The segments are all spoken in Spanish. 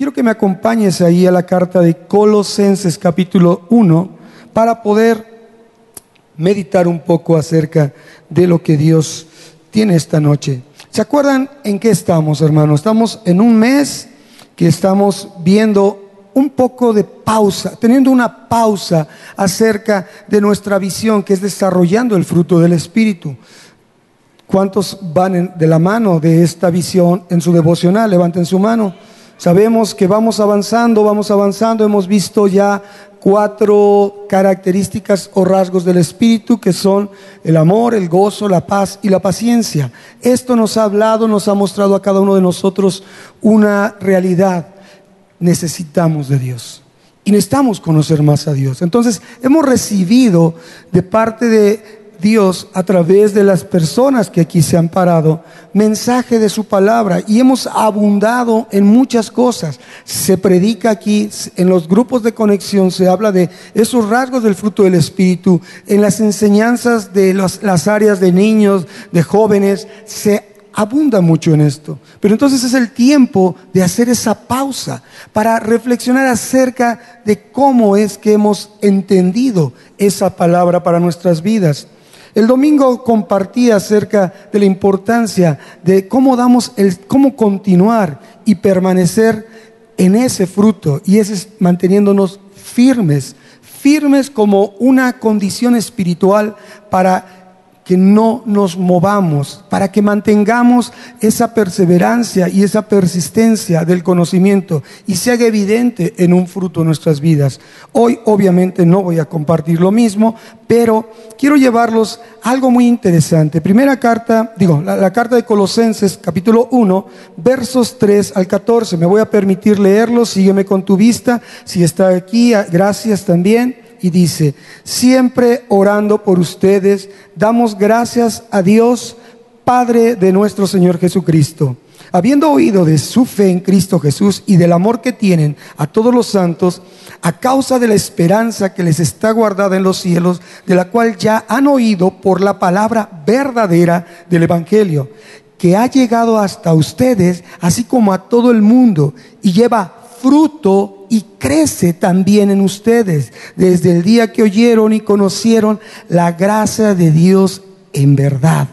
quiero que me acompañes ahí a la carta de Colosenses capítulo 1 para poder meditar un poco acerca de lo que Dios tiene esta noche. ¿Se acuerdan en qué estamos, hermanos? Estamos en un mes que estamos viendo un poco de pausa, teniendo una pausa acerca de nuestra visión, que es desarrollando el fruto del Espíritu. ¿Cuántos van de la mano de esta visión en su devocional? Levanten su mano. Sabemos que vamos avanzando, vamos avanzando. Hemos visto ya cuatro características o rasgos del Espíritu que son el amor, el gozo, la paz y la paciencia. Esto nos ha hablado, nos ha mostrado a cada uno de nosotros una realidad. Necesitamos de Dios y necesitamos conocer más a Dios. Entonces, hemos recibido de parte de Dios a través de las personas que aquí se han parado, mensaje de su palabra y hemos abundado en muchas cosas. Se predica aquí, en los grupos de conexión se habla de esos rasgos del fruto del Espíritu, en las enseñanzas de las áreas de niños, de jóvenes, se abunda mucho en esto. Pero entonces es el tiempo de hacer esa pausa para reflexionar acerca de cómo es que hemos entendido esa palabra para nuestras vidas. El domingo compartí acerca de la importancia de cómo damos el, cómo continuar y permanecer en ese fruto y ese es manteniéndonos firmes, firmes como una condición espiritual para que no nos movamos, para que mantengamos esa perseverancia y esa persistencia del conocimiento y se haga evidente en un fruto en nuestras vidas. Hoy obviamente no voy a compartir lo mismo, pero quiero llevarlos algo muy interesante. Primera carta, digo, la, la carta de Colosenses, capítulo 1, versos 3 al 14. Me voy a permitir leerlo, sígueme con tu vista. Si está aquí, gracias también y dice, siempre orando por ustedes, damos gracias a Dios, Padre de nuestro Señor Jesucristo. Habiendo oído de su fe en Cristo Jesús y del amor que tienen a todos los santos, a causa de la esperanza que les está guardada en los cielos, de la cual ya han oído por la palabra verdadera del Evangelio, que ha llegado hasta ustedes, así como a todo el mundo, y lleva fruto y crece también en ustedes desde el día que oyeron y conocieron la gracia de Dios en verdad.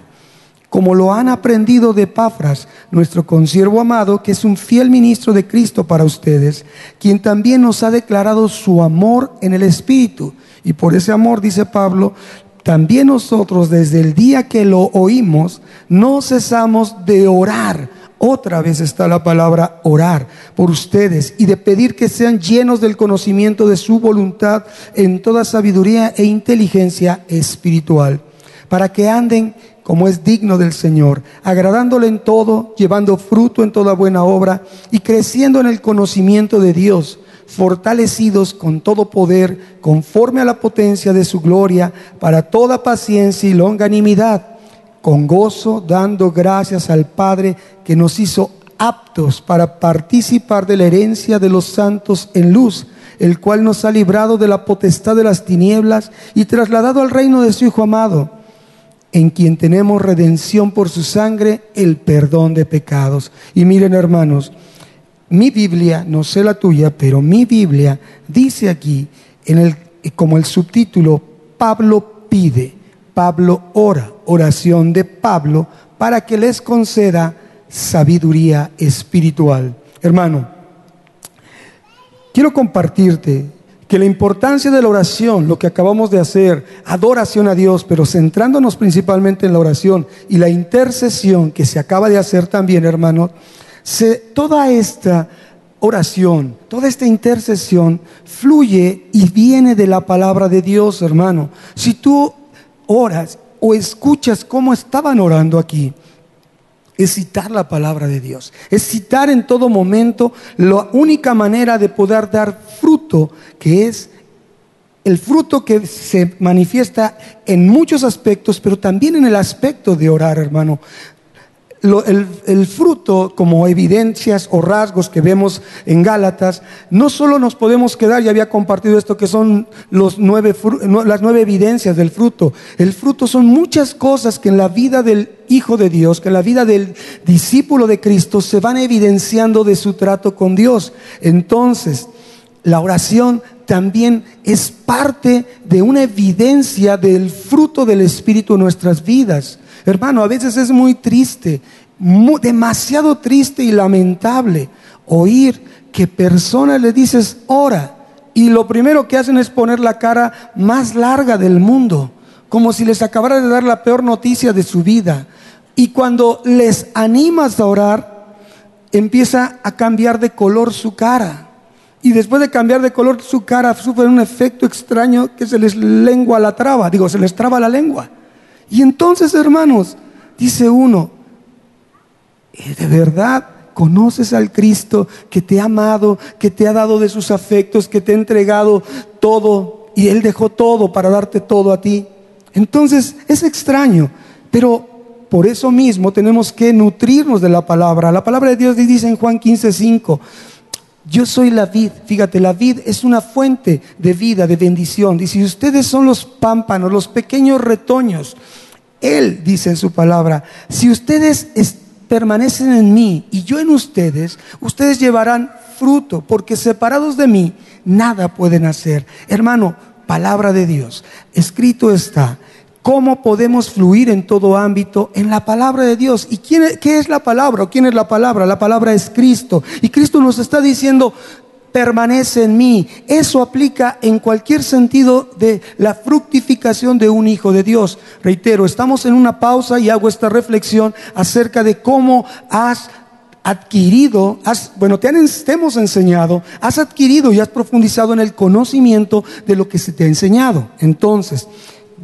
Como lo han aprendido de Pafras, nuestro consiervo amado, que es un fiel ministro de Cristo para ustedes, quien también nos ha declarado su amor en el Espíritu. Y por ese amor, dice Pablo, también nosotros desde el día que lo oímos, no cesamos de orar otra vez está la palabra orar por ustedes y de pedir que sean llenos del conocimiento de su voluntad en toda sabiduría e inteligencia espiritual, para que anden como es digno del Señor, agradándole en todo, llevando fruto en toda buena obra y creciendo en el conocimiento de Dios, fortalecidos con todo poder, conforme a la potencia de su gloria, para toda paciencia y longanimidad con gozo, dando gracias al Padre que nos hizo aptos para participar de la herencia de los santos en luz, el cual nos ha librado de la potestad de las tinieblas y trasladado al reino de su Hijo amado, en quien tenemos redención por su sangre, el perdón de pecados. Y miren hermanos, mi Biblia, no sé la tuya, pero mi Biblia dice aquí, en el, como el subtítulo, Pablo pide. Pablo ora, oración de Pablo, para que les conceda sabiduría espiritual. Hermano, quiero compartirte que la importancia de la oración, lo que acabamos de hacer, adoración a Dios, pero centrándonos principalmente en la oración y la intercesión que se acaba de hacer también, hermano, toda esta oración, toda esta intercesión fluye y viene de la palabra de Dios, hermano. Si tú oras o escuchas cómo estaban orando aquí, es citar la palabra de Dios, es citar en todo momento la única manera de poder dar fruto, que es el fruto que se manifiesta en muchos aspectos, pero también en el aspecto de orar, hermano. El, fruto como evidencias o rasgos que vemos en Gálatas, no solo nos podemos quedar, ya había compartido esto, que son las nueve evidencias del fruto. El fruto son muchas cosas que en la vida del Hijo de Dios, que en la vida del discípulo de Cristo se van evidenciando de su trato con Dios. Entonces, la oración también es parte de una evidencia del fruto del Espíritu en nuestras vidas. Hermano, a veces es muy triste, demasiado triste y lamentable oír que personas le dices, ora, y lo primero que hacen es poner la cara más larga del mundo, como si les acabara de dar la peor noticia de su vida. Y cuando les animas a orar, empieza a cambiar de color su cara. Y después de cambiar de color su cara, sufre un efecto extraño que se les lengua la traba, digo, se les traba la lengua. Y entonces, hermanos, dice uno, eh, ¿de verdad conoces al Cristo que te ha amado, que te ha dado de sus afectos, que te ha entregado todo y Él dejó todo para darte todo a ti? Entonces, es extraño, pero por eso mismo tenemos que nutrirnos de la palabra. La palabra de Dios dice en Juan 15, 5, yo soy la vid, fíjate, la vid es una fuente de vida, de bendición. Dice, ustedes son los pámpanos, los pequeños retoños. Él dice en su palabra, si ustedes permanecen en mí y yo en ustedes, ustedes llevarán fruto, porque separados de mí, nada pueden hacer. Hermano, palabra de Dios, escrito está cómo podemos fluir en todo ámbito en la palabra de Dios. ¿Y quién, qué es la palabra? ¿O quién es la palabra? La palabra es Cristo. Y Cristo nos está diciendo, permanece en mí. Eso aplica en cualquier sentido de la fructificación de un hijo de Dios. Reitero, estamos en una pausa y hago esta reflexión acerca de cómo has adquirido, bueno, te, han, te hemos enseñado, has adquirido y has profundizado en el conocimiento de lo que se te ha enseñado. Entonces,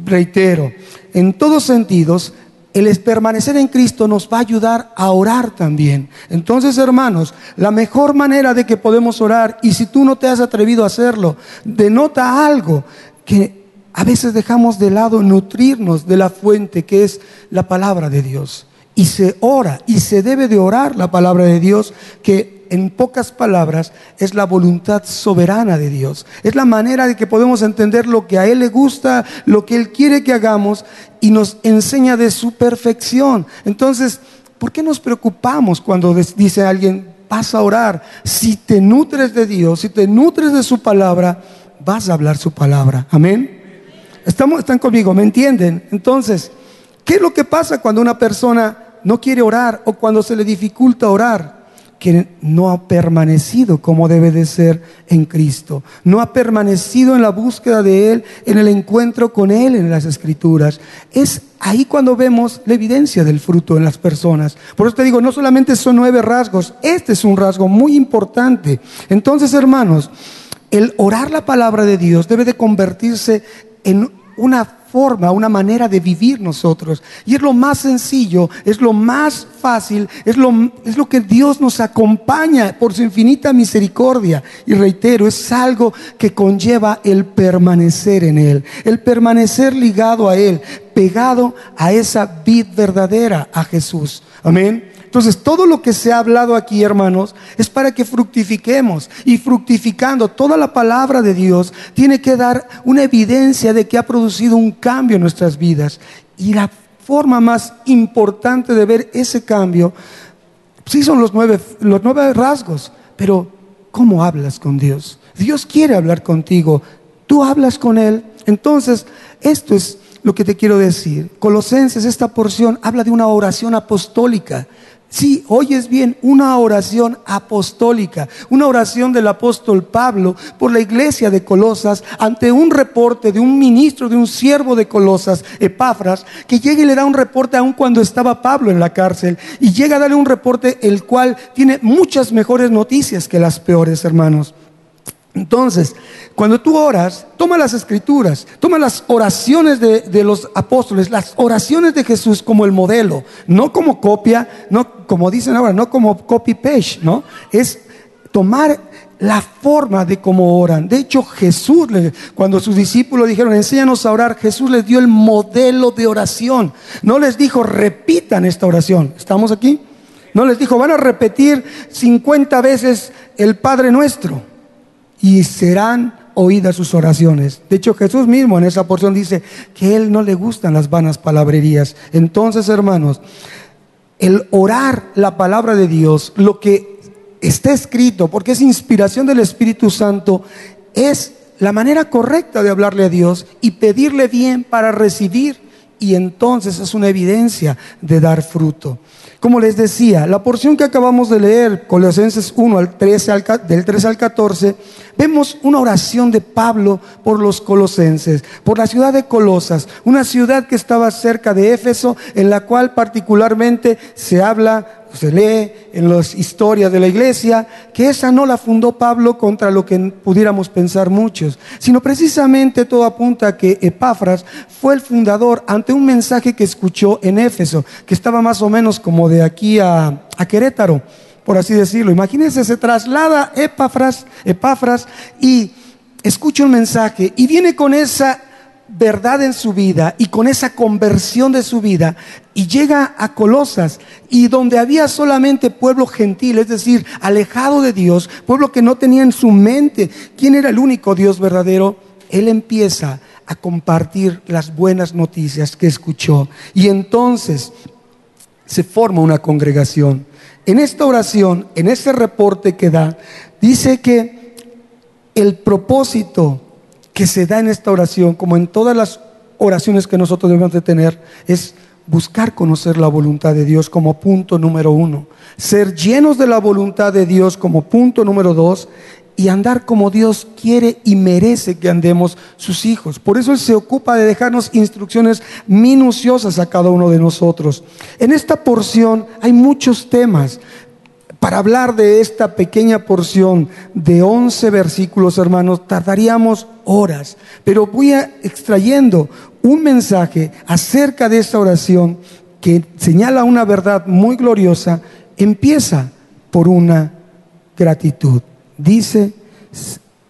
reitero, en todos sentidos, el permanecer en Cristo nos va a ayudar a orar también. Entonces, hermanos, la mejor manera de que podemos orar, y si tú no te has atrevido a hacerlo, denota algo que a veces dejamos de lado nutrirnos de la fuente que es la palabra de Dios. Y se ora, y se debe de orar la palabra de Dios, que en pocas palabras, es la voluntad soberana de Dios. Es la manera de que podemos entender lo que a Él le gusta, lo que Él quiere que hagamos y nos enseña de su perfección. Entonces, ¿por qué nos preocupamos cuando dice alguien, vas a orar? Si te nutres de Dios, si te nutres de su palabra, vas a hablar su palabra. Amén. Estamos, están conmigo, ¿me entienden? Entonces, ¿qué es lo que pasa cuando una persona no quiere orar o cuando se le dificulta orar? Que no ha permanecido como debe de ser en Cristo. No ha permanecido en la búsqueda de Él, en el encuentro con Él en las Escrituras. Es ahí cuando vemos la evidencia del fruto en las personas. Por eso te digo, no solamente son nueve rasgos, este es un rasgo muy importante. Entonces, hermanos, el orar la palabra de Dios debe de convertirse en una forma, una manera de vivir nosotros. Y es lo más sencillo, es lo más fácil, es lo, es lo que Dios nos acompaña por su infinita misericordia. Y reitero, es algo que conlleva el permanecer en Él, el permanecer ligado a Él, pegado a esa vid verdadera, a Jesús. Amén. Entonces, todo lo que se ha hablado aquí, hermanos, es para que fructifiquemos. Y fructificando toda la palabra de Dios tiene que dar una evidencia de que ha producido un cambio en nuestras vidas. Y la forma más importante de ver ese cambio, sí son los nueve, los nueve rasgos, pero ¿cómo hablas con Dios? Dios quiere hablar contigo, tú hablas con Él. Entonces, esto es lo que te quiero decir. Colosenses, esta porción habla de una oración apostólica. Sí, oyes bien, una oración apostólica, una oración del apóstol Pablo por la iglesia de Colosas ante un reporte de un ministro, de un siervo de Colosas, Epafras, que llega y le da un reporte aun cuando estaba Pablo en la cárcel y llega a darle un reporte el cual tiene muchas mejores noticias que las peores, hermanos. Entonces, cuando tú oras, toma las escrituras, toma las oraciones de, los apóstoles, las oraciones de Jesús como el modelo, no como copia, no como dicen ahora, no como copy paste, ¿no? Es tomar la forma de cómo oran. De hecho, Jesús, cuando sus discípulos dijeron, enséñanos a orar, Jesús les dio el modelo de oración. No les dijo, repitan esta oración. ¿Estamos aquí? No les dijo, van a repetir 50 veces el Padre nuestro y serán oídas sus oraciones. De hecho, Jesús mismo en esa porción dice que a Él no le gustan las vanas palabrerías. Entonces, hermanos, el orar la palabra de Dios, lo que está escrito, porque es inspiración del Espíritu Santo, es la manera correcta de hablarle a Dios y pedirle bien para recibir. Y entonces es una evidencia de dar fruto. Como les decía, la porción que acabamos de leer, Colosenses 1 al 13 al, del 13 al 14, vemos una oración de Pablo por los colosenses, por la ciudad de Colosas, una ciudad que estaba cerca de Éfeso, en la cual particularmente se habla se lee en las historias de la iglesia que esa no la fundó Pablo contra lo que pudiéramos pensar muchos, sino precisamente todo apunta a que Epafras fue el fundador ante un mensaje que escuchó en Éfeso, que estaba más o menos como de aquí a, a Querétaro, por así decirlo. Imagínense, se traslada Epafras, Epafras y escucha un mensaje y viene con esa verdad en su vida y con esa conversión de su vida y llega a Colosas y donde había solamente pueblo gentil, es decir, alejado de Dios, pueblo que no tenía en su mente quién era el único Dios verdadero, él empieza a compartir las buenas noticias que escuchó y entonces se forma una congregación. En esta oración, en ese reporte que da, dice que el propósito que se da en esta oración, como en todas las oraciones que nosotros debemos de tener, es buscar conocer la voluntad de Dios como punto número uno, ser llenos de la voluntad de Dios como punto número dos y andar como Dios quiere y merece que andemos sus hijos. Por eso Él se ocupa de dejarnos instrucciones minuciosas a cada uno de nosotros. En esta porción hay muchos temas, para hablar de esta pequeña porción de 11 versículos, hermanos, tardaríamos horas, pero voy a extrayendo un mensaje acerca de esta oración que señala una verdad muy gloriosa, empieza por una gratitud. Dice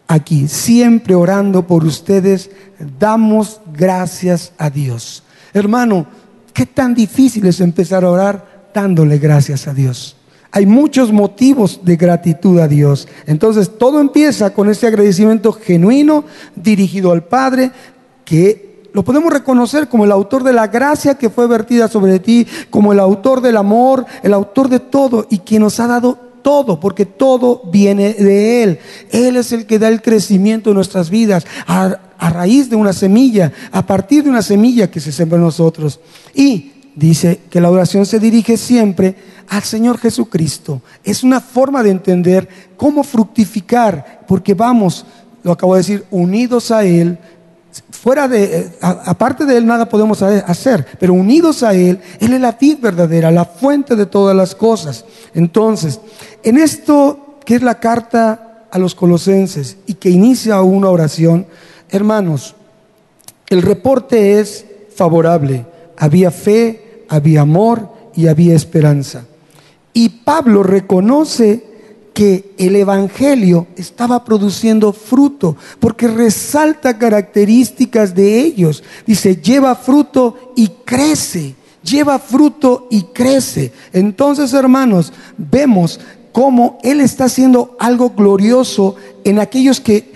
aquí, siempre orando por ustedes, damos gracias a Dios. Hermano, ¿qué tan difícil es empezar a orar dándole gracias a Dios? Hay muchos motivos de gratitud a Dios. Entonces todo empieza con ese agradecimiento genuino dirigido al Padre que lo podemos reconocer como el autor de la gracia que fue vertida sobre ti, como el autor del amor, el autor de todo y quien nos ha dado todo, porque todo viene de Él. Él es el que da el crecimiento en nuestras vidas a, a raíz de una semilla, a partir de una semilla que se sembra en nosotros. Y dice que la oración se dirige siempre al Señor Jesucristo. Es una forma de entender cómo fructificar, porque vamos, lo acabo de decir, unidos a Él. Fuera de, eh, aparte de Él nada podemos hacer, pero unidos a Él, Él es la vid verdadera, la fuente de todas las cosas. Entonces, en esto que es la carta a los colosenses y que inicia una oración, hermanos, el reporte es favorable. Había fe, había amor y había esperanza. Y Pablo reconoce que el Evangelio estaba produciendo fruto, porque resalta características de ellos. Dice, lleva fruto y crece, lleva fruto y crece. Entonces, hermanos, vemos cómo Él está haciendo algo glorioso en aquellos que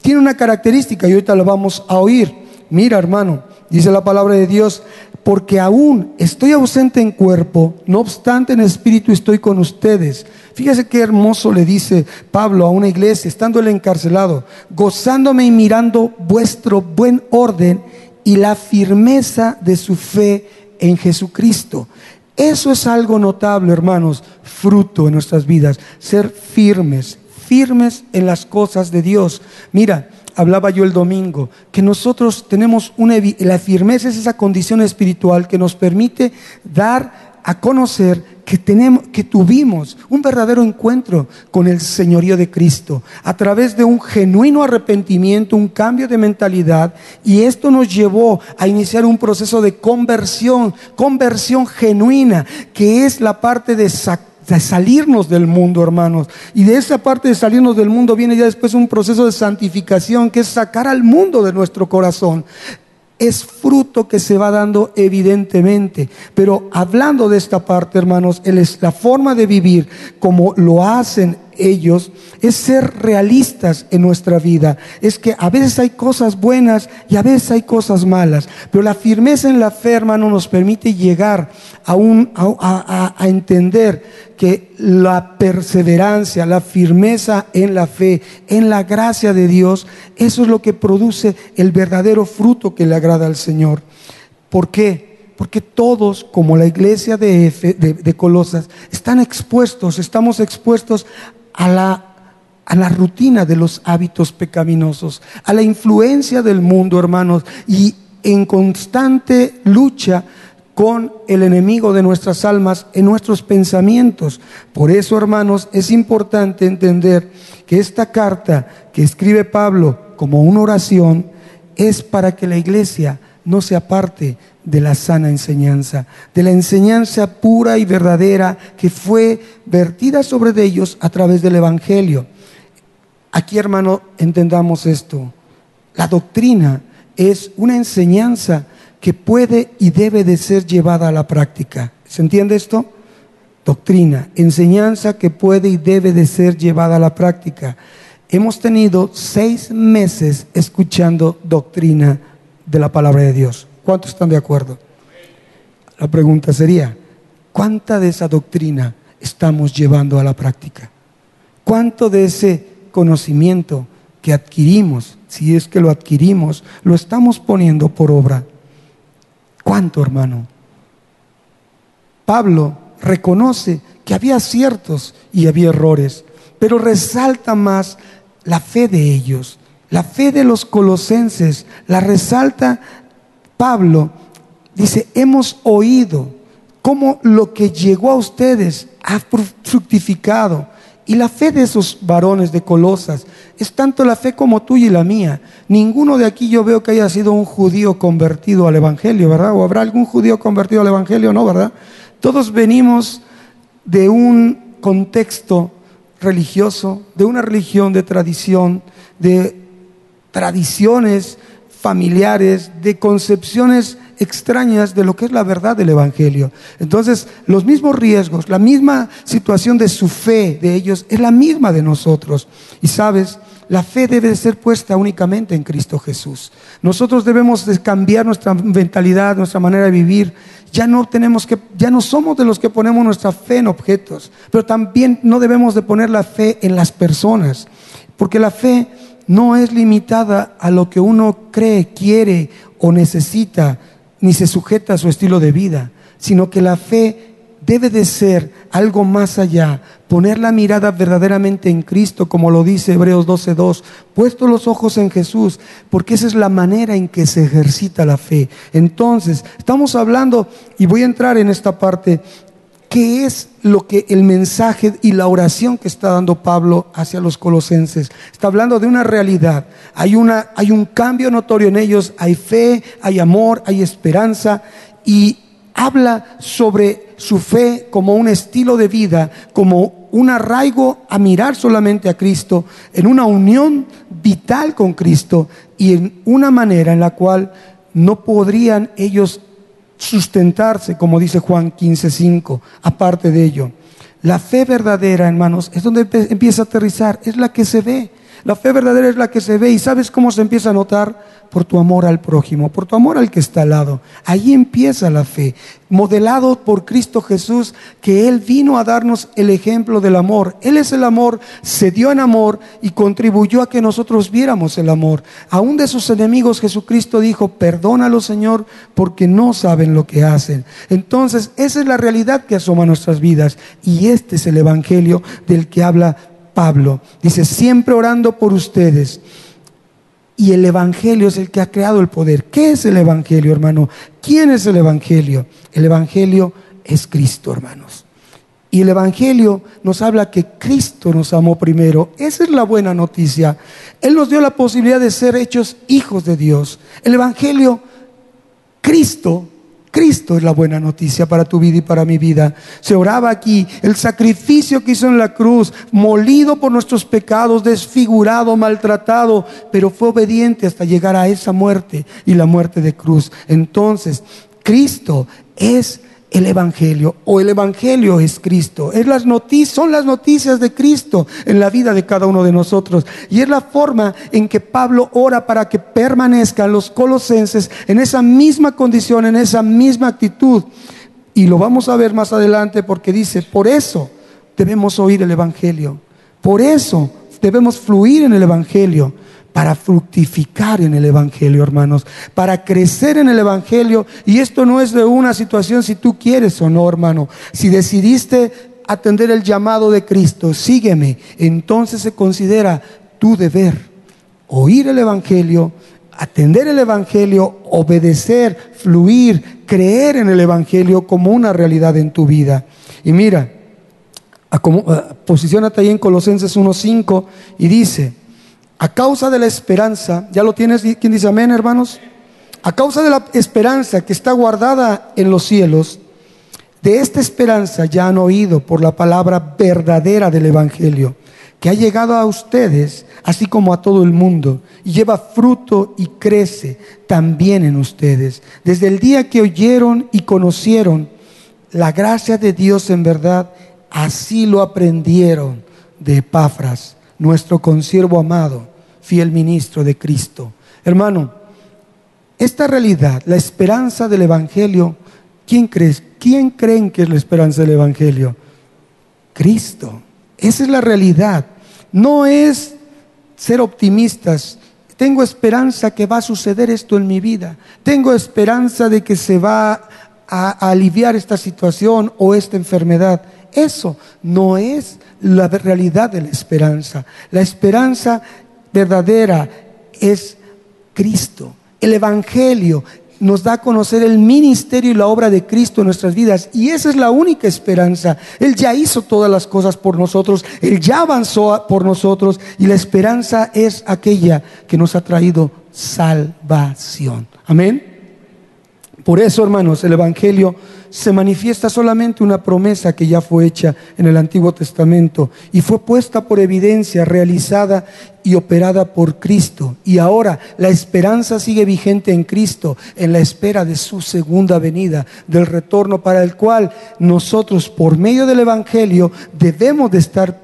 tienen una característica, y ahorita lo vamos a oír. Mira, hermano, dice la palabra de Dios, porque aún estoy ausente en cuerpo, no obstante en espíritu estoy con ustedes. Fíjese qué hermoso le dice Pablo a una iglesia, estando él encarcelado, gozándome y mirando vuestro buen orden y la firmeza de su fe en Jesucristo. Eso es algo notable, hermanos, fruto en nuestras vidas, ser firmes, firmes en las cosas de Dios. Mira, hablaba yo el domingo, que nosotros tenemos una, la firmeza es esa condición espiritual que nos permite dar a conocer que, tenemos, que tuvimos un verdadero encuentro con el señorío de Cristo a través de un genuino arrepentimiento, un cambio de mentalidad y esto nos llevó a iniciar un proceso de conversión, conversión genuina, que es la parte de sacar de salirnos del mundo, hermanos. Y de esa parte de salirnos del mundo viene ya después un proceso de santificación, que es sacar al mundo de nuestro corazón es fruto que se va dando evidentemente. Pero hablando de esta parte, hermanos, la forma de vivir como lo hacen ellos es ser realistas en nuestra vida. Es que a veces hay cosas buenas y a veces hay cosas malas. Pero la firmeza en la fe, hermano, nos permite llegar a, un, a, a entender que la perseverancia, la firmeza en la fe, en la gracia de Dios, eso es lo que produce el verdadero fruto que le agrada al Señor. ¿Por qué? Porque todos, como la iglesia de, de, Colosas, están expuestos, estamos expuestos a la, a rutina de los hábitos pecaminosos, a la influencia del mundo, hermanos, y en constante lucha con el enemigo de nuestras almas en nuestros pensamientos. Por eso, hermanos, es importante entender que esta carta que escribe Pablo como una oración es para que la iglesia no se aparte de la sana enseñanza, de la enseñanza pura y verdadera que fue vertida sobre ellos a través del Evangelio. Aquí, hermano, entendamos esto. La doctrina es una enseñanza que puede y debe de ser llevada a la práctica. ¿Se entiende esto? Doctrina, enseñanza que puede y debe de ser llevada a la práctica. Hemos tenido seis meses escuchando doctrina de la palabra de Dios. ¿Cuántos están de acuerdo? La pregunta sería, ¿cuánta de esa doctrina estamos llevando a la práctica? ¿Cuánto de ese conocimiento que adquirimos, si es que lo adquirimos, lo estamos poniendo por obra? ¿Cuánto, hermano? Pablo reconoce que había aciertos y había errores, pero resalta más la fe de ellos, la fe de los colosenses, la resalta Pablo. Dice, hemos oído cómo lo que llegó a ustedes ha fructificado. Y la fe de esos varones de Colosas es tanto la fe como tuya y la mía. Ninguno de aquí yo veo que haya sido un judío convertido al Evangelio, ¿verdad? ¿O habrá algún judío convertido al Evangelio? No, ¿verdad? Todos venimos de un contexto religioso, de una religión de tradición, de tradiciones familiares, de concepciones extrañas de lo que es la verdad del Evangelio. Entonces, los mismos riesgos, la misma situación de su fe de ellos es la misma de nosotros. Y sabes, la fe debe ser puesta únicamente en Cristo Jesús. Nosotros debemos cambiar nuestra mentalidad, nuestra manera de vivir. Ya no tenemos que, ya no somos de los que ponemos nuestra fe en objetos, pero también no debemos de poner la fe en las personas, porque la fe no es limitada a lo que uno cree, quiere o necesita, ni se sujeta a su estilo de vida, sino que la fe debe de ser algo más allá, poner la mirada verdaderamente en Cristo, como lo dice Hebreos 12.2, puesto los ojos en Jesús, porque esa es la manera en que se ejercita la fe. Entonces, estamos hablando, y voy a entrar en esta parte, ¿Qué es lo que el mensaje y la oración que está dando Pablo hacia los colosenses? Está hablando de una realidad. Hay, una, hay un cambio notorio en ellos. Hay fe, hay amor, hay esperanza. Y habla sobre su fe como un estilo de vida, como un arraigo a mirar solamente a Cristo, en una unión vital con Cristo y en una manera en la cual no podrían ellos sustentarse, como dice Juan 15:5. Aparte de ello, la fe verdadera, hermanos, es donde empieza a aterrizar, es la que se ve. La fe verdadera es la que se ve y sabes cómo se empieza a notar por tu amor al prójimo, por tu amor al que está al lado. Ahí empieza la fe, modelado por Cristo Jesús, que Él vino a darnos el ejemplo del amor. Él es el amor, se dio en amor y contribuyó a que nosotros viéramos el amor. Aún de sus enemigos Jesucristo dijo, perdónalo Señor, porque no saben lo que hacen. Entonces, esa es la realidad que asoma nuestras vidas y este es el Evangelio del que habla Pablo. Dice, siempre orando por ustedes y el Evangelio es el que ha creado el poder. ¿Qué es el Evangelio, hermano? ¿Quién es el Evangelio? El Evangelio es Cristo, hermanos. Y el Evangelio nos habla que Cristo nos amó primero. Esa es la buena noticia. Él nos dio la posibilidad de ser hechos hijos de Dios. El Evangelio, Cristo Cristo es la buena noticia para tu vida y para mi vida. Se oraba aquí el sacrificio que hizo en la cruz, molido por nuestros pecados, desfigurado, maltratado, pero fue obediente hasta llegar a esa muerte y la muerte de cruz. Entonces, Cristo es el Evangelio o el Evangelio es Cristo. Es las son las noticias de Cristo en la vida de cada uno de nosotros. Y es la forma en que Pablo ora para que permanezcan los colosenses en esa misma condición, en esa misma actitud. Y lo vamos a ver más adelante porque dice, por eso debemos oír el Evangelio. Por eso debemos fluir en el Evangelio para fructificar en el Evangelio, hermanos, para crecer en el Evangelio. Y esto no es de una situación si tú quieres o no, hermano. Si decidiste atender el llamado de Cristo, sígueme, entonces se considera tu deber oír el Evangelio, atender el Evangelio, obedecer, fluir, creer en el Evangelio como una realidad en tu vida. Y mira, posicionate ahí en Colosenses 1.5 y dice, a causa de la esperanza, ¿ya lo tienes? ¿Quién dice amén, hermanos? A causa de la esperanza que está guardada en los cielos, de esta esperanza ya han oído por la palabra verdadera del Evangelio, que ha llegado a ustedes, así como a todo el mundo, y lleva fruto y crece también en ustedes. Desde el día que oyeron y conocieron la gracia de Dios en verdad, así lo aprendieron de Epafras, nuestro consiervo amado fiel ministro de Cristo. Hermano, esta realidad, la esperanza del Evangelio, ¿quién crees? ¿Quién creen que es la esperanza del Evangelio? Cristo. Esa es la realidad. No es ser optimistas. Tengo esperanza que va a suceder esto en mi vida. Tengo esperanza de que se va a, aliviar esta situación o esta enfermedad. Eso no es la realidad de la esperanza. La esperanza verdadera es Cristo. El Evangelio nos da a conocer el ministerio y la obra de Cristo en nuestras vidas. Y esa es la única esperanza. Él ya hizo todas las cosas por nosotros. Él ya avanzó por nosotros. Y la esperanza es aquella que nos ha traído salvación. Amén. Por eso, hermanos, el Evangelio se manifiesta solamente una promesa que ya fue hecha en el Antiguo Testamento y fue puesta por evidencia, realizada y operada por Cristo. Y ahora la esperanza sigue vigente en Cristo en la espera de su segunda venida, del retorno para el cual nosotros por medio del Evangelio debemos de estar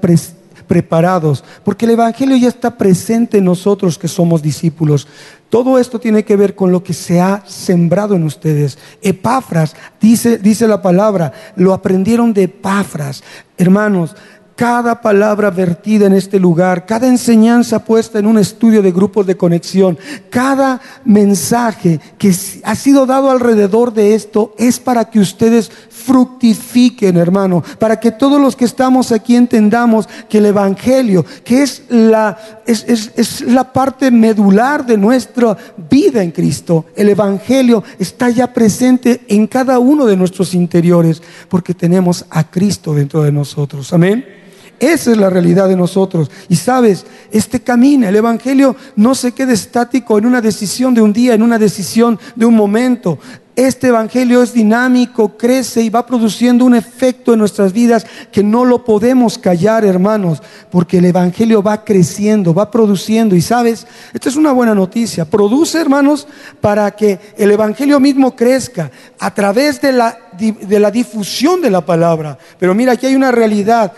preparados, porque el Evangelio ya está presente en nosotros que somos discípulos. Todo esto tiene que ver con lo que se ha sembrado en ustedes. Epafras, dice, dice la palabra, lo aprendieron de Epafras. Hermanos, cada palabra vertida en este lugar, cada enseñanza puesta en un estudio de grupos de conexión, cada mensaje que ha sido dado alrededor de esto es para que ustedes fructifiquen, hermano, para que todos los que estamos aquí entendamos que el Evangelio, que es la, es, es la parte medular de nuestra vida en Cristo, el Evangelio está ya presente en cada uno de nuestros interiores, porque tenemos a Cristo dentro de nosotros. Amén. Esa es la realidad de nosotros. Y sabes, este camino, el Evangelio no se queda estático en una decisión de un día, en una decisión de un momento. Este Evangelio es dinámico, crece y va produciendo un efecto en nuestras vidas que no lo podemos callar, hermanos, porque el Evangelio va creciendo, va produciendo. Y sabes, esta es una buena noticia. Produce, hermanos, para que el Evangelio mismo crezca a través de la, de la difusión de la palabra. Pero mira, aquí hay una realidad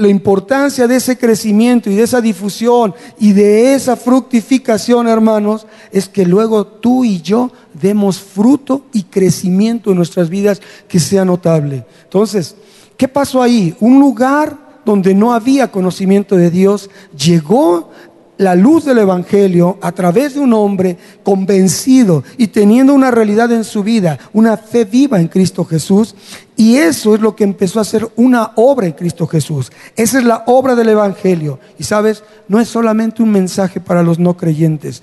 la importancia de ese crecimiento y de esa difusión y de esa fructificación, hermanos, es que luego tú y yo demos fruto y crecimiento en nuestras vidas que sea notable. Entonces, ¿qué pasó ahí? Un lugar donde no había conocimiento de Dios llegó la luz del Evangelio a través de un hombre convencido y teniendo una realidad en su vida, una fe viva en Cristo Jesús. Y eso es lo que empezó a ser una obra en Cristo Jesús. Esa es la obra del Evangelio. Y sabes, no es solamente un mensaje para los no creyentes.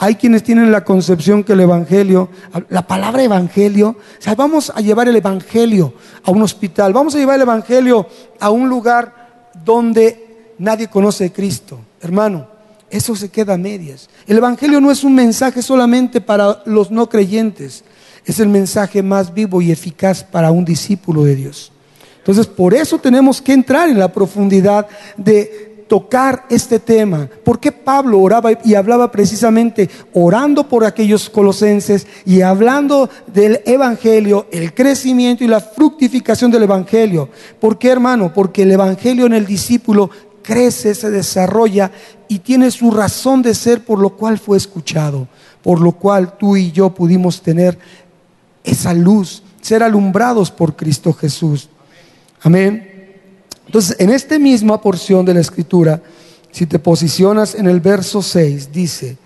Hay quienes tienen la concepción que el Evangelio, la palabra Evangelio, o sea, vamos a llevar el Evangelio a un hospital, vamos a llevar el Evangelio a un lugar donde nadie conoce a Cristo. Hermano, eso se queda a medias. El Evangelio no es un mensaje solamente para los no creyentes. Es el mensaje más vivo y eficaz para un discípulo de Dios. Entonces, por eso tenemos que entrar en la profundidad de tocar este tema. ¿Por qué Pablo oraba y hablaba precisamente orando por aquellos colosenses y hablando del Evangelio, el crecimiento y la fructificación del Evangelio? ¿Por qué, hermano? Porque el Evangelio en el discípulo crece, se desarrolla y tiene su razón de ser por lo cual fue escuchado, por lo cual tú y yo pudimos tener esa luz, ser alumbrados por Cristo Jesús. Amén. Entonces, en esta misma porción de la escritura, si te posicionas en el verso 6, dice,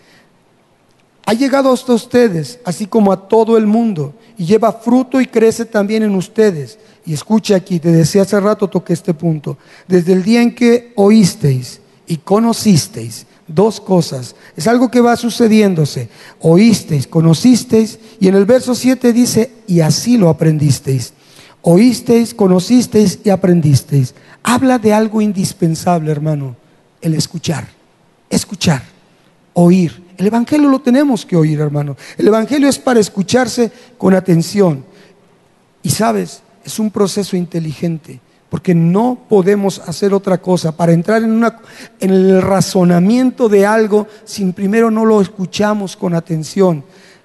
ha llegado hasta ustedes, así como a todo el mundo, y lleva fruto y crece también en ustedes. Y escucha aquí, te decía hace rato, toqué este punto. Desde el día en que oísteis y conocisteis, dos cosas, es algo que va sucediéndose. Oísteis, conocisteis, y en el verso 7 dice, y así lo aprendisteis. Oísteis, conocisteis y aprendisteis. Habla de algo indispensable, hermano, el escuchar. Escuchar, oír. El Evangelio lo tenemos que oír, hermano. El Evangelio es para escucharse con atención. Y sabes, es un proceso inteligente, porque no podemos hacer otra cosa para entrar en, el razonamiento de algo sin primero no lo escuchamos con atención.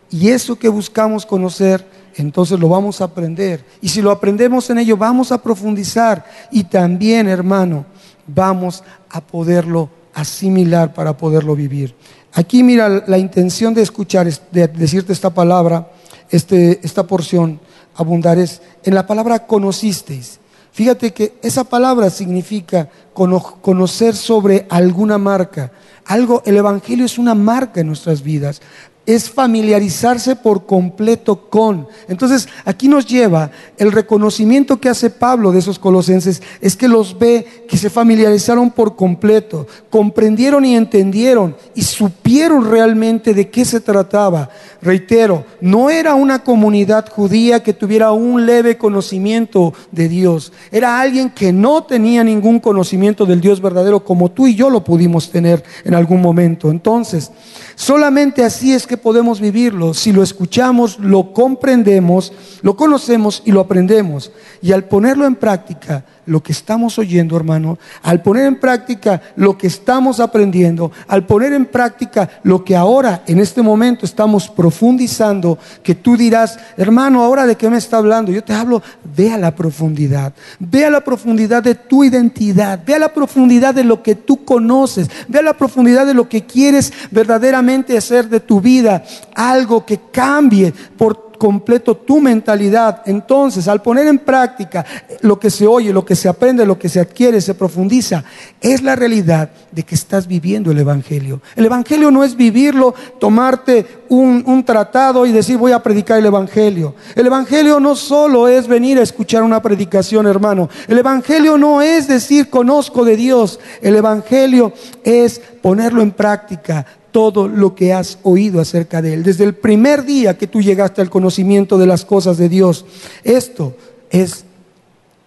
Y eso que buscamos conocer entonces lo vamos a aprender. Y si lo aprendemos en ello, vamos a profundizar. Y también, hermano, vamos a poderlo asimilar para poderlo vivir. Aquí mira la intención de escuchar, de decirte esta palabra, este, esta porción, abundar es en la palabra conocisteis. Fíjate que esa palabra significa conocer sobre alguna marca. Algo, el Evangelio es una marca en nuestras vidas es familiarizarse por completo con. Entonces, aquí nos lleva el reconocimiento que hace Pablo de esos colosenses, es que los ve que se familiarizaron por completo, comprendieron y entendieron y supieron realmente de qué se trataba. Reitero, no era una comunidad judía que tuviera un leve conocimiento de Dios, era alguien que no tenía ningún conocimiento del Dios verdadero como tú y yo lo pudimos tener en algún momento. Entonces, solamente así es que podemos vivirlo si lo escuchamos, lo comprendemos, lo conocemos y lo aprendemos. Y al ponerlo en práctica, lo que estamos oyendo, hermano, al poner en práctica lo que estamos aprendiendo, al poner en práctica lo que ahora, en este momento, estamos profundizando, que tú dirás, hermano, ahora de qué me está hablando? Yo te hablo, ve a la profundidad, ve a la profundidad de tu identidad, ve a la profundidad de lo que tú conoces, ve a la profundidad de lo que quieres verdaderamente hacer de tu vida, algo que cambie por completo tu mentalidad. Entonces, al poner en práctica lo que se oye, lo que se aprende, lo que se adquiere, se profundiza, es la realidad de que estás viviendo el Evangelio. El Evangelio no es vivirlo, tomarte un, un tratado y decir voy a predicar el Evangelio. El Evangelio no solo es venir a escuchar una predicación, hermano. El Evangelio no es decir conozco de Dios. El Evangelio es ponerlo en práctica, todo lo que has oído acerca de Él, desde el primer día que tú llegaste al conocimiento de las cosas de Dios. Esto es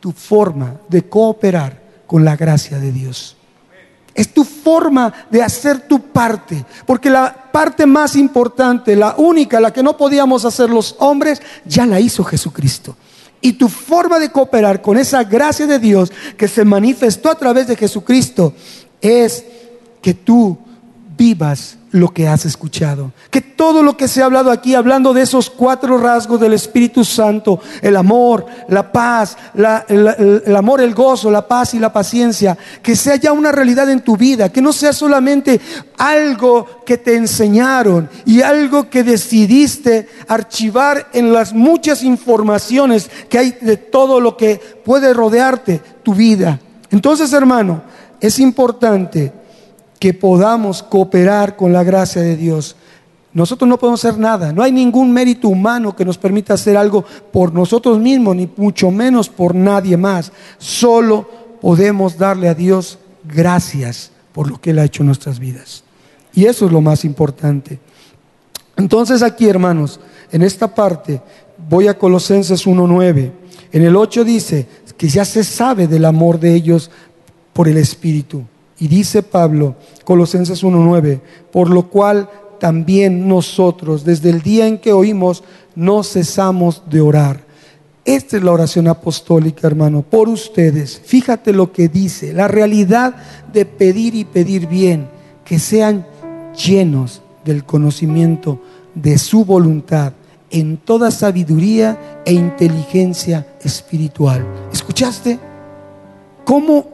tu forma de cooperar con la gracia de Dios. Es tu forma de hacer tu parte, porque la parte más importante, la única, la que no podíamos hacer los hombres, ya la hizo Jesucristo. Y tu forma de cooperar con esa gracia de Dios que se manifestó a través de Jesucristo es que tú vivas lo que has escuchado. Que todo lo que se ha hablado aquí, hablando de esos cuatro rasgos del Espíritu Santo, el amor, la paz, el, amor, el gozo, la paz y la paciencia, que sea ya una realidad en tu vida, que no sea solamente algo que te enseñaron y algo que decidiste archivar en las muchas informaciones que hay de todo lo que puede rodearte tu vida. Entonces, hermano, es importante que podamos cooperar con la gracia de Dios. Nosotros no podemos hacer nada, no hay ningún mérito humano que nos permita hacer algo por nosotros mismos, ni mucho menos por nadie más. Solo podemos darle a Dios gracias por lo que Él ha hecho en nuestras vidas. Y eso es lo más importante. Entonces aquí, hermanos, en esta parte, voy a Colosenses 1.9. En el 8 dice que ya se sabe del amor de ellos por el Espíritu. Y dice Pablo, Colosenses 1.9, por lo cual también nosotros, desde el día en que oímos, no cesamos de orar. Esta es la oración apostólica, hermano, por ustedes. Fíjate lo que dice, la realidad de pedir y pedir bien, que sean llenos del conocimiento de su voluntad en toda sabiduría e inteligencia espiritual. ¿Escuchaste? ¿Cómo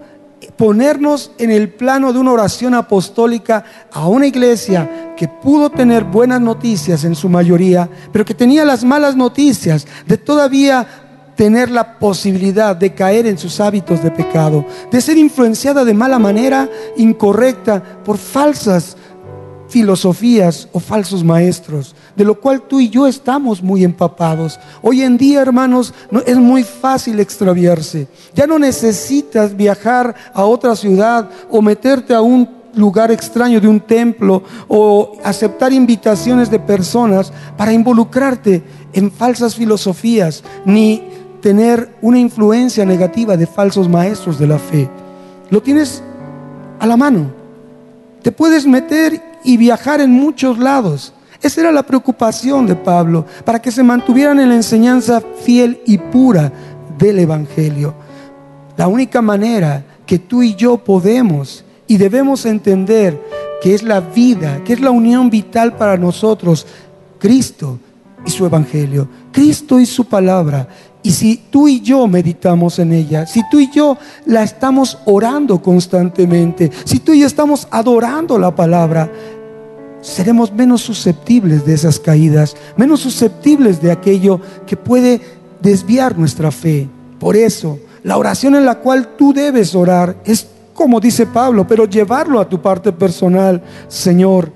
ponernos en el plano de una oración apostólica a una iglesia que pudo tener buenas noticias en su mayoría, pero que tenía las malas noticias de todavía tener la posibilidad de caer en sus hábitos de pecado, de ser influenciada de mala manera, incorrecta, por falsas filosofías o falsos maestros, de lo cual tú y yo estamos muy empapados. Hoy en día, hermanos, es muy fácil extraviarse. Ya no necesitas viajar a otra ciudad o meterte a un lugar extraño de un templo o aceptar invitaciones de personas para involucrarte en falsas filosofías, ni tener una influencia negativa de falsos maestros de la fe. Lo tienes a la mano. Te puedes meter y viajar en muchos lados. Esa era la preocupación de Pablo, para que se mantuvieran en la enseñanza fiel y pura del Evangelio. La única manera que tú y yo podemos y debemos entender que es la vida, que es la unión vital para nosotros, Cristo y su Evangelio, Cristo y su palabra. Y si tú y yo meditamos en ella, si tú y yo la estamos orando constantemente, si tú y yo estamos adorando la palabra, seremos menos susceptibles de esas caídas, menos susceptibles de aquello que puede desviar nuestra fe. Por eso, la oración en la cual tú debes orar es como dice Pablo, pero llevarlo a tu parte personal. Señor,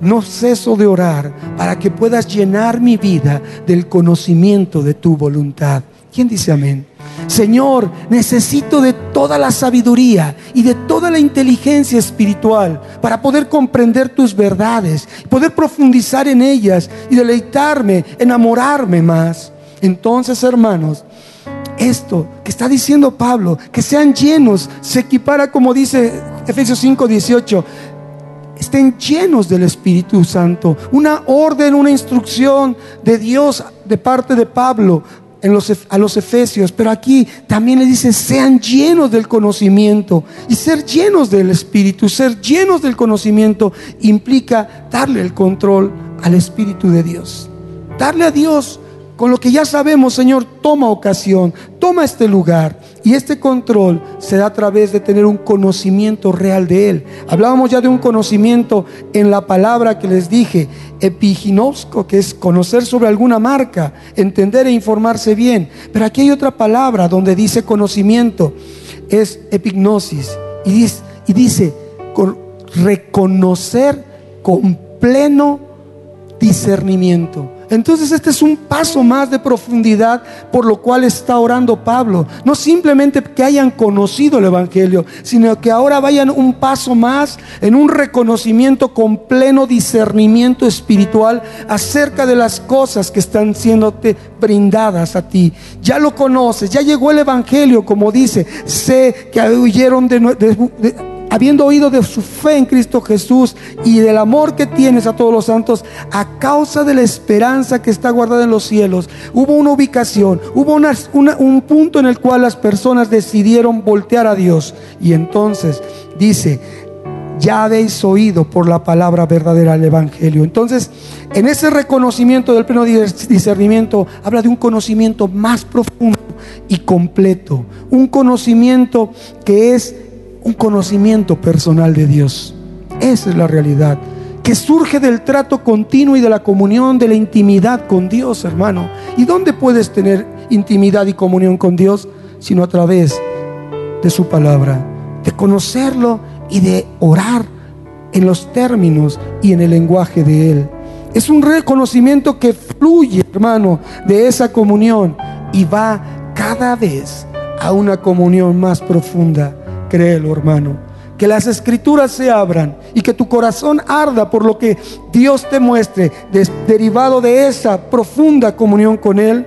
no ceso de orar para que puedas llenar mi vida del conocimiento de tu voluntad. ¿Quién dice amén? Señor, necesito de toda la sabiduría y de toda la inteligencia espiritual para poder comprender tus verdades, poder profundizar en ellas y deleitarme, enamorarme más. Entonces, hermanos, esto que está diciendo Pablo, que sean llenos, se equipara como dice Efesios 5, 18, estén llenos del Espíritu Santo. Una orden, una instrucción de Dios de parte de Pablo a los efesios, pero aquí también le dice, sean llenos del conocimiento. Y ser llenos del Espíritu, ser llenos del conocimiento implica darle el control al Espíritu de Dios. Darle a Dios con lo que ya sabemos, Señor, toma ocasión, toma este lugar. Y este control se da a través de tener un conocimiento real de Él. Hablábamos ya de un conocimiento en la palabra que les dije, epiginosco, que es conocer sobre alguna marca, entender e informarse bien. Pero aquí hay otra palabra donde dice conocimiento, es epignosis. Y dice, y dice reconocer con pleno discernimiento. Entonces este es un paso más de profundidad por lo cual está orando Pablo. No simplemente que hayan conocido el Evangelio, sino que ahora vayan un paso más en un reconocimiento con pleno discernimiento espiritual acerca de las cosas que están siendo brindadas a ti. Ya lo conoces, ya llegó el Evangelio, como dice, sé que huyeron de, de habiendo oído de su fe en Cristo Jesús y del amor que tienes a todos los santos, a causa de la esperanza que está guardada en los cielos, hubo una ubicación, hubo un punto en el cual las personas decidieron voltear a Dios. Y entonces dice, ya habéis oído por la palabra verdadera del Evangelio. Entonces, en ese reconocimiento del pleno discernimiento, habla de un conocimiento más profundo y completo, un conocimiento que es un conocimiento personal de Dios. Esa es la realidad. Que surge del trato continuo y de la comunión, de la intimidad con Dios, hermano. ¿Y dónde puedes tener intimidad y comunión con Dios? Sino a través de su palabra, de conocerlo y de orar en los términos y en el lenguaje de Él. Es un reconocimiento que fluye, hermano, de esa comunión y va cada vez a una comunión más profunda Créelo, hermano. Que las escrituras se abran y que tu corazón arda por lo que Dios te muestre, derivado de esa profunda comunión con Él.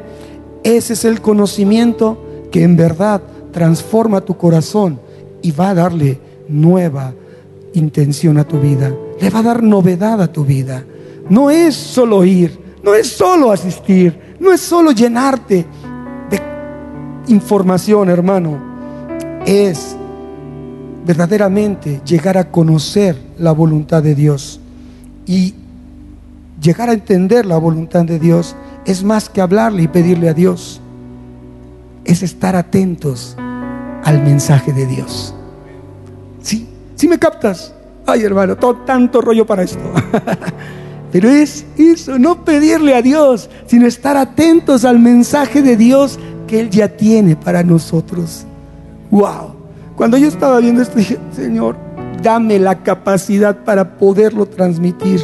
Ese es el conocimiento que en verdad transforma tu corazón y va a darle nueva intención a tu vida. Le va a dar novedad a tu vida. No es solo ir, no es solo asistir, no es solo llenarte de información, hermano, es verdaderamente llegar a conocer la voluntad de Dios. Y llegar a entender la voluntad de Dios es más que hablarle y pedirle a Dios, es estar atentos al mensaje de Dios. ¿Sí? ¿Sí me captas? Ay, hermano, todo tanto rollo para esto. Pero es eso, no pedirle a Dios, sino estar atentos al mensaje de Dios que Él ya tiene para nosotros. ¡Wow! Cuando yo estaba viendo esto, dije, Señor, dame la capacidad para poderlo transmitir.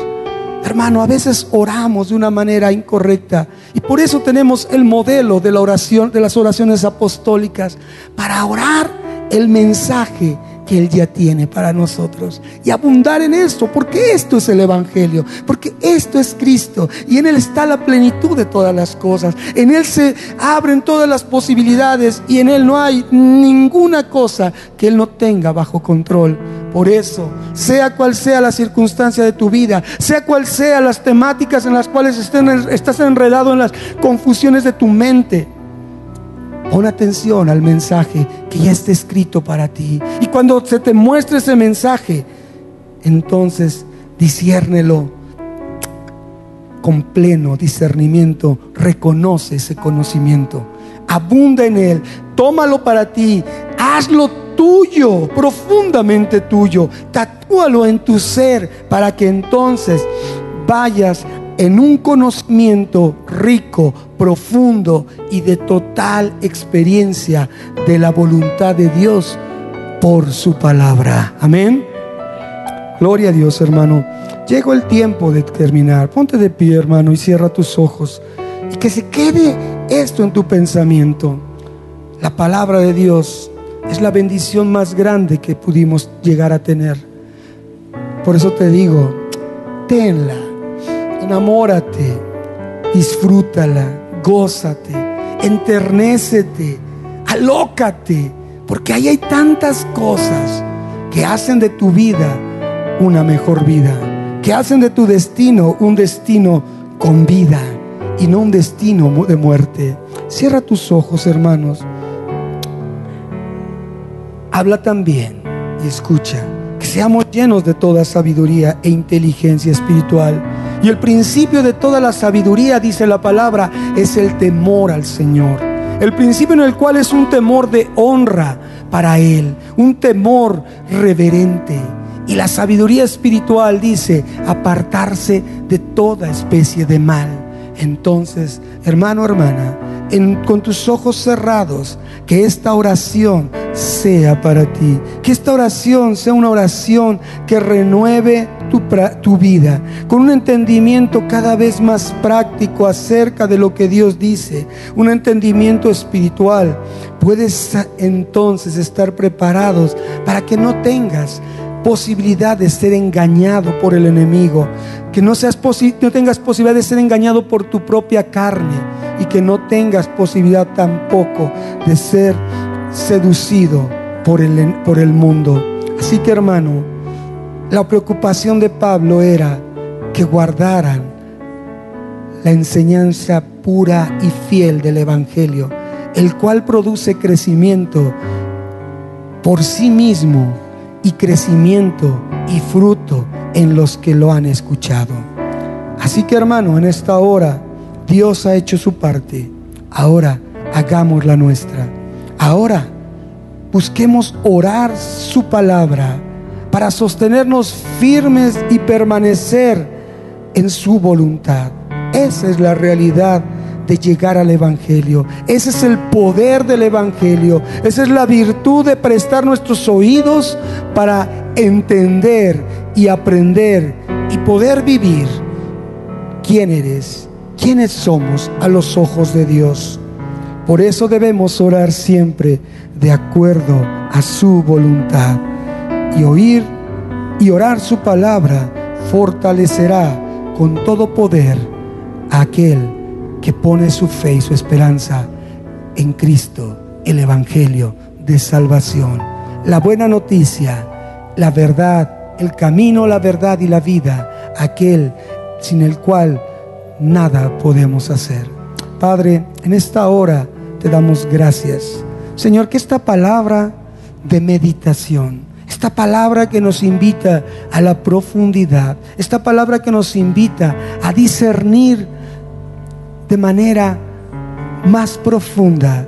Hermano, a veces oramos de una manera incorrecta y por eso tenemos el modelo de la oración, de las oraciones apostólicas, para orar el mensaje que Él ya tiene para nosotros y abundar en esto, porque esto es el Evangelio, porque esto es Cristo y en Él está la plenitud de todas las cosas, en Él se abren todas las posibilidades y en Él no hay ninguna cosa que Él no tenga bajo control. Por eso, sea cual sea la circunstancia de tu vida, sea cual sea las temáticas en las cuales estás enredado en las confusiones de tu mente, Pon atención al mensaje que ya está escrito para ti. Y cuando se te muestre ese mensaje, entonces disciérnelo con pleno discernimiento. Reconoce ese conocimiento. Abunda en él. Tómalo para ti. Hazlo tuyo, profundamente tuyo. Tatúalo en tu ser para que entonces vayas en un conocimiento rico, profundo y de total experiencia de la voluntad de Dios por su palabra. Amén. Gloria a Dios, hermano. Llegó el tiempo de terminar. Ponte de pie, hermano, y cierra tus ojos. Y que se quede esto en tu pensamiento. La palabra de Dios es la bendición más grande que pudimos llegar a tener. Por eso te digo, tenla enamórate, disfrútala, gózate, enternécete, alócate, porque ahí hay tantas cosas que hacen de tu vida una mejor vida, que hacen de tu destino un destino con vida y no un destino de muerte. Cierra tus ojos, hermanos. Habla también y escucha, que seamos llenos de toda sabiduría e inteligencia espiritual y el principio de toda la sabiduría, dice la palabra, es el temor al Señor. El principio en el cual es un temor de honra para Él, un temor reverente. Y la sabiduría espiritual dice apartarse de toda especie de mal. Entonces, hermano, hermana, con tus ojos cerrados, que esta oración sea para ti. Que esta oración sea una oración que renueve tu, vida, con un entendimiento cada vez más práctico acerca de lo que Dios dice, un entendimiento espiritual. Puedes entonces estar preparados para que no tengas posibilidad de ser engañado por el enemigo, que no, tengas posibilidad de ser engañado por tu propia carne y que no tengas posibilidad tampoco de ser seducido por el, por el mundo. Así que hermano, la preocupación de Pablo era que guardaran la enseñanza pura y fiel del Evangelio, el cual produce crecimiento por sí mismo y crecimiento y fruto en los que lo han escuchado. Así que hermano, en esta hora Dios ha hecho su parte. Ahora hagamos la nuestra. Ahora busquemos orar su palabra para sostenernos firmes y permanecer en su voluntad. Esa es la realidad de llegar al Evangelio. Ese es el poder del Evangelio. Esa es la virtud de prestar nuestros oídos para entender y aprender y poder vivir quién eres, quiénes somos a los ojos de Dios. Por eso debemos orar siempre de acuerdo a su voluntad y oír y orar su palabra fortalecerá con todo poder a aquel que pone su fe y su esperanza en Cristo, el Evangelio de salvación. La buena noticia, la verdad, el camino, la verdad y la vida, aquel sin el cual nada podemos hacer. Padre, en esta hora te damos gracias. Señor, que esta palabra de meditación, esta palabra que nos invita a la profundidad, esta palabra que nos invita a discernir de manera más profunda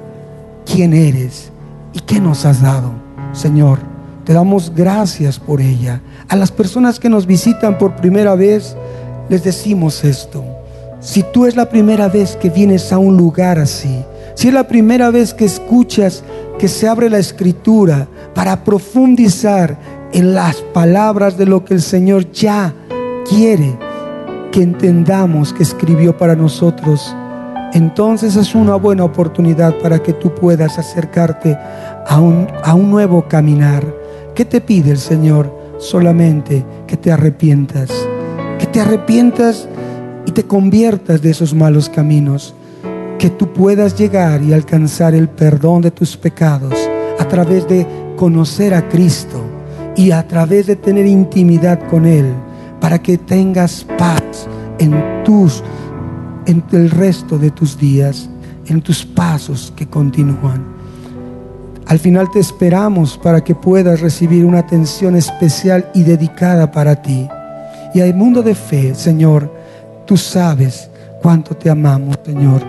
quién eres y qué nos has dado. Señor, te damos gracias por ella. A las personas que nos visitan por primera vez, les decimos esto. Si tú es la primera vez que vienes a un lugar así, si es la primera vez que escuchas que se abre la escritura para profundizar en las palabras de lo que el Señor ya quiere que entendamos que escribió para nosotros, entonces es una buena oportunidad para que tú puedas acercarte a un, a un nuevo caminar. ¿Qué te pide el Señor? Solamente que te arrepientas, que te arrepientas y te conviertas de esos malos caminos, que tú puedas llegar y alcanzar el perdón de tus pecados a través de conocer a Cristo y a través de tener intimidad con Él, para que tengas paz en tus en el resto de tus días, en tus pasos que continúan. Al final te esperamos para que puedas recibir una atención especial y dedicada para ti. Y al mundo de fe, Señor, tú sabes cuánto te amamos, Señor.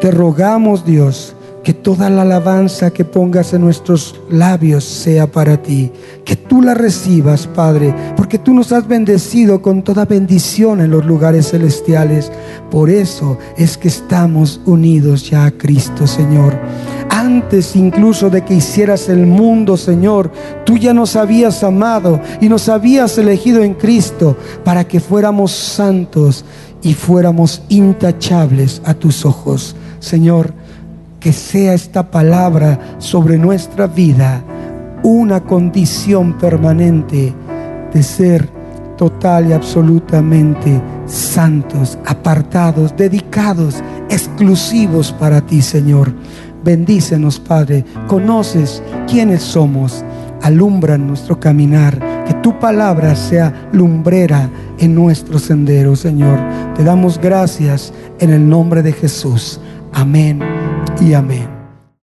Te rogamos, Dios, que toda la alabanza que pongas en nuestros labios sea para ti. Que tú la recibas, Padre, porque tú nos has bendecido con toda bendición en los lugares celestiales. Por eso es que estamos unidos ya a Cristo, Señor. Antes incluso de que hicieras el mundo, Señor, tú ya nos habías amado y nos habías elegido en Cristo para que fuéramos santos y fuéramos intachables a tus ojos. Señor, que sea esta palabra sobre nuestra vida una condición permanente de ser total y absolutamente santos, apartados, dedicados, exclusivos para ti, Señor. Bendícenos, Padre. Conoces quiénes somos. Alumbra nuestro caminar. Que tu palabra sea lumbrera en nuestro sendero, Señor. Te damos gracias en el nombre de Jesús. Amén y amén.